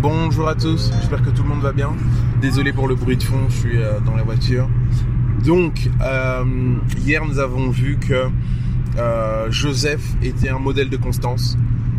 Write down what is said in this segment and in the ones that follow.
Bonjour à tous, j'espère que tout le monde va bien. Désolé pour le bruit de fond, je suis euh, dans la voiture. Donc, euh, hier nous avons vu que euh, Joseph était un modèle de constance,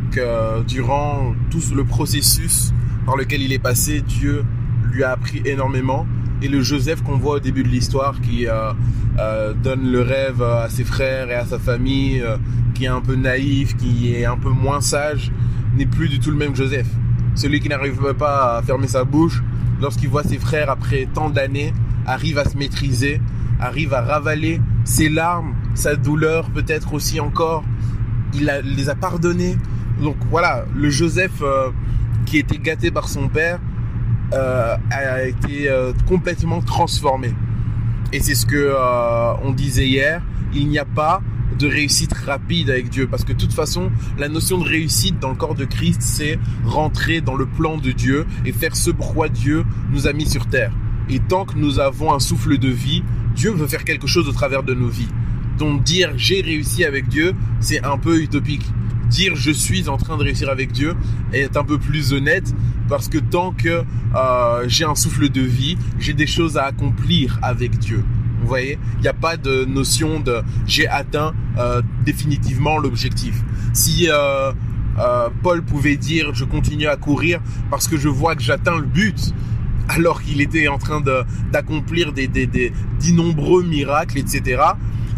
que durant tout le processus par lequel il est passé, Dieu lui a appris énormément. Et le Joseph qu'on voit au début de l'histoire, qui euh, euh, donne le rêve à ses frères et à sa famille, euh, qui est un peu naïf, qui est un peu moins sage, n'est plus du tout le même Joseph. Celui qui n'arrive pas à fermer sa bouche lorsqu'il voit ses frères après tant d'années arrive à se maîtriser, arrive à ravaler ses larmes, sa douleur peut-être aussi encore. Il les a pardonnés. Donc voilà, le Joseph euh, qui était gâté par son père euh, a été euh, complètement transformé. Et c'est ce que on disait hier. Il n'y a pas de réussite rapide avec Dieu parce que de toute façon la notion de réussite dans le corps de Christ c'est rentrer dans le plan de Dieu et faire ce pourquoi Dieu nous a mis sur terre et tant que nous avons un souffle de vie Dieu veut faire quelque chose au travers de nos vies donc dire j'ai réussi avec Dieu c'est un peu utopique dire je suis en train de réussir avec Dieu est un peu plus honnête parce que tant que euh, j'ai un souffle de vie j'ai des choses à accomplir avec Dieu vous voyez, il n'y a pas de notion de j'ai atteint euh, définitivement l'objectif. Si euh, Paul pouvait dire je continue à courir parce que je vois que j'atteins le but, alors qu'il était en train de- d'accomplir des, des, des- miracles, etc.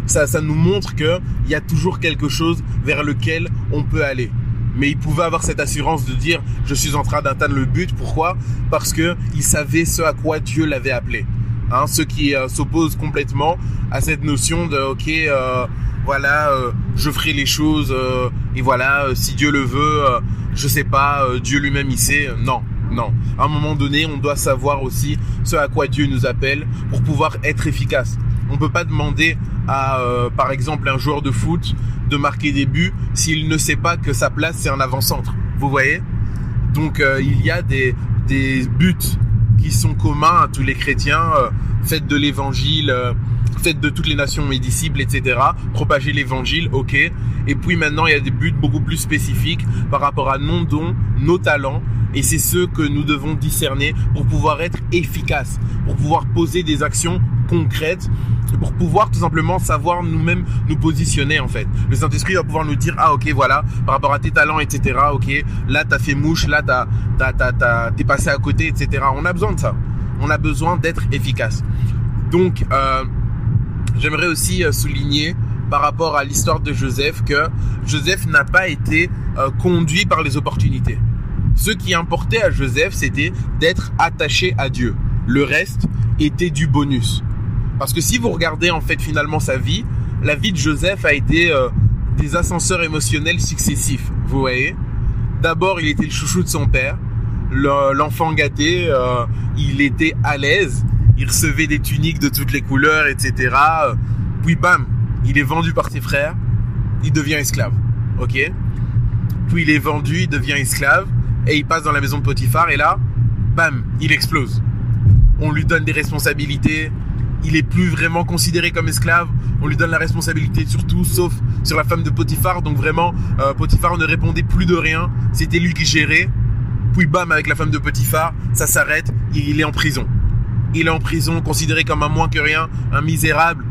Ça, ça nous montre que il y a toujours quelque chose vers lequel on peut aller. Mais il pouvait avoir cette assurance de dire je suis en train d'atteindre le but. Pourquoi? Parce que il savait ce à quoi Dieu l'avait appelé. Hein, ceux qui euh, s'opposent complètement à cette notion de ok euh, voilà euh, je ferai les choses euh, et voilà euh, si Dieu le veut euh, je sais pas Dieu lui-même il sait non non à un moment donné on doit savoir aussi ce à quoi Dieu nous appelle pour pouvoir être efficace on peut pas demander à euh, par exemple un joueur de foot de marquer des buts s'il ne sait pas que sa place c'est un avant-centre vous voyez? Donc euh, il y a des, des buts qui sont communs à tous les chrétiens. Euh, faites de l'évangile, euh, faites de toutes les nations mes disciples, etc. Propagez l'évangile, ok. Et puis maintenant, il y a des buts beaucoup plus spécifiques par rapport à nos dons, nos talents. Et c'est ceux que nous devons discerner pour pouvoir être efficaces, pour pouvoir poser des actions concrètes, pour pouvoir tout simplement savoir nous-mêmes nous positionner en fait. Le Saint-Esprit va pouvoir nous dire ah ok voilà par rapport à tes talents etc. Ok là t'as fait mouche, là t'es passé à côté etc. On a besoin de ça. On a besoin d'être efficace. Donc euh, j'aimerais aussi euh, souligner par rapport à l'histoire de Joseph que Joseph n'a pas été euh, conduit par les opportunités. Ce qui importait à Joseph, c'était d'être attaché à Dieu. Le reste était du bonus. Parce que si vous regardez en fait finalement sa vie, la vie de Joseph a été euh, des ascenseurs émotionnels successifs. Vous voyez D'abord, il était le chouchou de son père, le- l'enfant gâté, euh, il était à l'aise, il recevait des tuniques de toutes les couleurs, etc. Puis bam, il est vendu par ses frères, il devient esclave. Ok Puis il est vendu, il devient esclave, et il passe dans la maison de Potiphar, et là, bam, il explose. On lui donne des responsabilités, il est plus vraiment considéré comme esclave. On lui donne la responsabilité sur tout, sauf sur la femme de Potiphar. Donc vraiment, euh, Potiphar ne répondait plus de rien. C'était lui qui gérait. Puis bam, avec la femme de Potiphar, ça s'arrête. Il est en prison. Il est en prison, considéré comme un moins que rien, un misérable.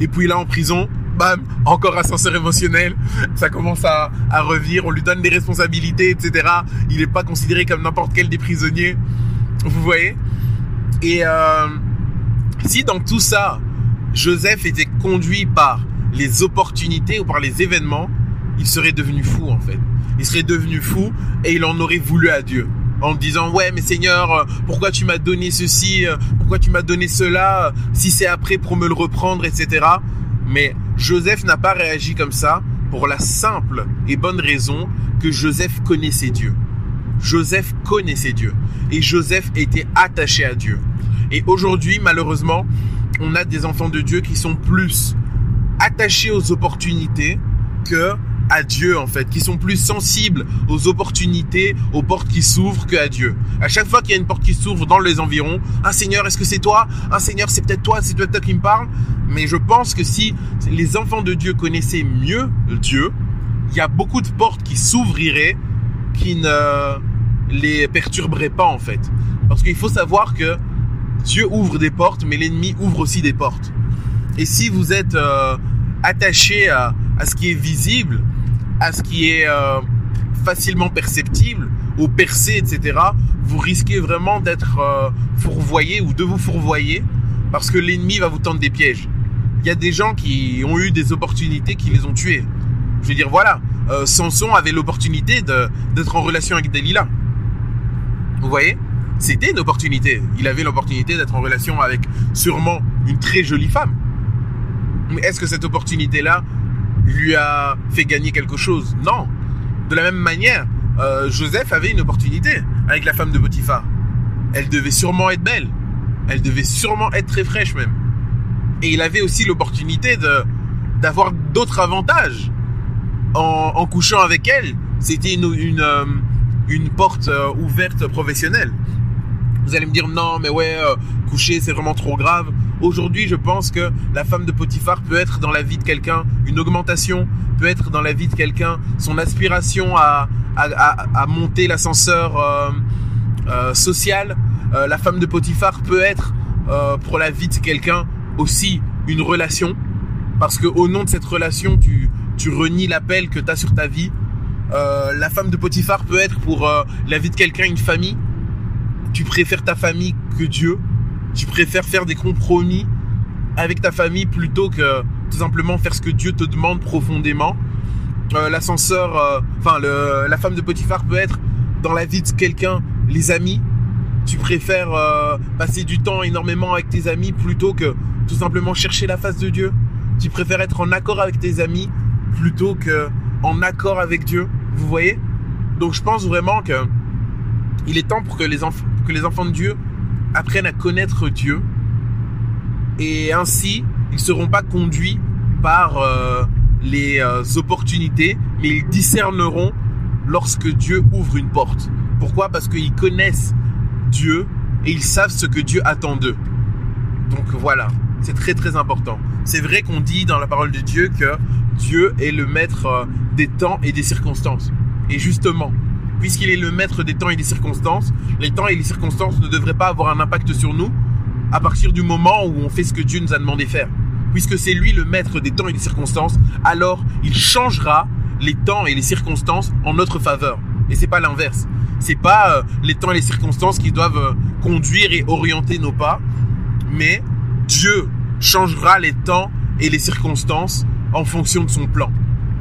Et puis là, en prison, bam, encore ascenseur émotionnel. Ça commence à, à. On lui donne des responsabilités, etc. Il n'est pas considéré comme n'importe quel des prisonniers. Vous voyez? Et euh, si dans tout ça, Joseph était conduit par les opportunités ou par les événements, il serait devenu fou en fait. Il serait devenu fou et il en aurait voulu à Dieu. En disant ouais mais Seigneur euh, pourquoi tu m'as donné ceci euh, pourquoi tu m'as donné cela euh, si c'est après pour me le reprendre etc. Mais Joseph n'a pas réagi comme ça pour la simple et bonne raison que Joseph connaissait Dieu. Joseph connaissait Dieu et Joseph était attaché à Dieu. Et aujourd'hui malheureusement on a des enfants de Dieu qui sont plus attachés aux opportunités que à Dieu en fait, qui sont plus sensibles aux opportunités, aux portes qui s'ouvrent que à Dieu. À chaque fois qu'il y a une porte qui s'ouvre dans les environs, un Seigneur, est-ce que c'est toi? Un Seigneur, c'est peut-être toi, c'est toi qui me parle. Mais je pense que si les enfants de Dieu connaissaient mieux Dieu, il y a beaucoup de portes qui s'ouvriraient, qui ne les perturberaient pas en fait. Parce qu'il faut savoir que Dieu ouvre des portes, mais l'ennemi ouvre aussi des portes. Et si vous êtes euh, attaché à, à, ce qui est visible, à ce qui est euh, facilement perceptible, au percé, etc., vous risquez vraiment d'être euh, fourvoyé ou de vous fourvoyer parce que l'ennemi va vous tendre des pièges. Il y a des gens qui ont eu des opportunités qui les ont tués. Je veux dire, voilà, euh, Samson avait l'opportunité d'être en relation avec Delilah. Vous voyez? C'était une opportunité. Il avait l'opportunité d'être en relation avec sûrement une très jolie femme. Mais est-ce que cette opportunité-là lui a fait gagner quelque chose? Non. De la même manière, euh, Joseph avait une opportunité avec la femme de Potiphar. Elle devait sûrement être belle. Elle devait sûrement être très fraîche même. Et il avait aussi l'opportunité d'avoir d'autres avantages en, couchant avec elle. C'était une, une, euh, porte euh, ouverte professionnelle. Vous allez me dire non, mais ouais, euh, coucher c'est vraiment trop grave. Aujourd'hui, je pense que la femme de Potiphar peut être dans la vie de quelqu'un une augmentation, peut être dans la vie de quelqu'un son aspiration à, à, à, monter l'ascenseur euh, euh, social. La femme de Potiphar peut être pour la vie de quelqu'un aussi une relation, parce que au nom de cette relation, tu, tu renies l'appel que tu as sur ta vie. La femme de Potiphar peut être pour la vie de quelqu'un une famille. Tu préfères ta famille que Dieu? Tu préfères faire des compromis avec ta famille plutôt que tout simplement faire ce que Dieu te demande profondément? Euh, L'ascenseur, euh, enfin la femme de Potiphar peut être dans la vie de quelqu'un, les amis. Tu préfères euh, passer du temps énormément avec tes amis plutôt que tout simplement chercher la face de Dieu? Tu préfères être en accord avec tes amis plutôt que en accord avec Dieu? Vous voyez? Donc je pense vraiment que il est temps pour que les, que les enfants de Dieu apprennent à connaître Dieu et ainsi ils seront pas conduits par euh, les euh, opportunités mais ils discerneront lorsque Dieu ouvre une porte. Pourquoi? Parce qu'ils connaissent Dieu et ils savent ce que Dieu attend d'eux. Donc voilà, c'est très très important. C'est vrai qu'on dit dans la parole de Dieu que Dieu est le maître euh, des temps et des circonstances. Et justement, puisqu'il est le maître des temps et des circonstances, les temps et les circonstances ne devraient pas avoir un impact sur nous à partir du moment où on fait ce que Dieu nous a demandé de faire. Puisque c'est lui le maître des temps et des circonstances, alors il changera les temps et les circonstances en notre faveur. Et c'est pas l'inverse. C'est pas euh, les temps et les circonstances qui doivent euh, conduire et orienter nos pas, mais Dieu changera les temps et les circonstances en fonction de son plan.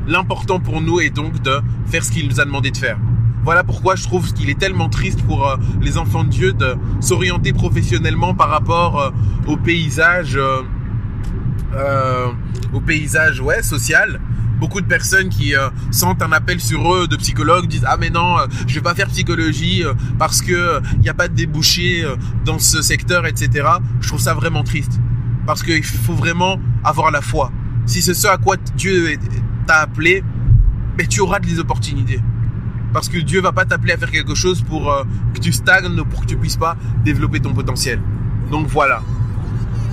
L'important pour nous est donc de faire ce qu'il nous a demandé de faire. Voilà pourquoi je trouve qu'il est tellement triste pour euh, les enfants de Dieu de s'orienter professionnellement par rapport euh, au paysage, euh, au paysage ouais social. Beaucoup de personnes qui sentent un appel sur eux de psychologues disent ah mais non je vais pas faire psychologie parce que il n'y a pas de débouché dans ce secteur etc. Je trouve ça vraiment triste parce qu'il faut vraiment avoir la foi. Si c'est ce à quoi Dieu t'a appelé, mais tu auras des opportunités. Parce que Dieu va pas t'appeler à faire quelque chose pour euh, que tu stagnes, pour que tu puisses pas développer ton potentiel. Donc voilà.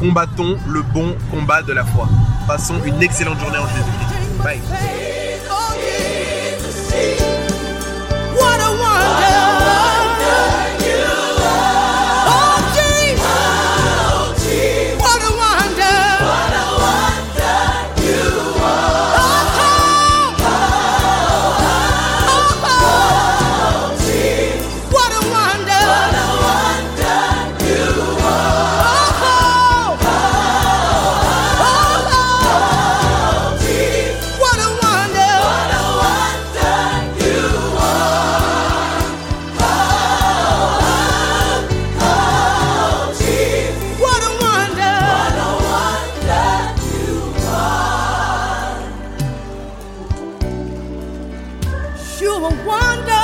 Combattons le bon combat de la foi. Passons une excellente journée en Jésus-Christ. Bye. A wonder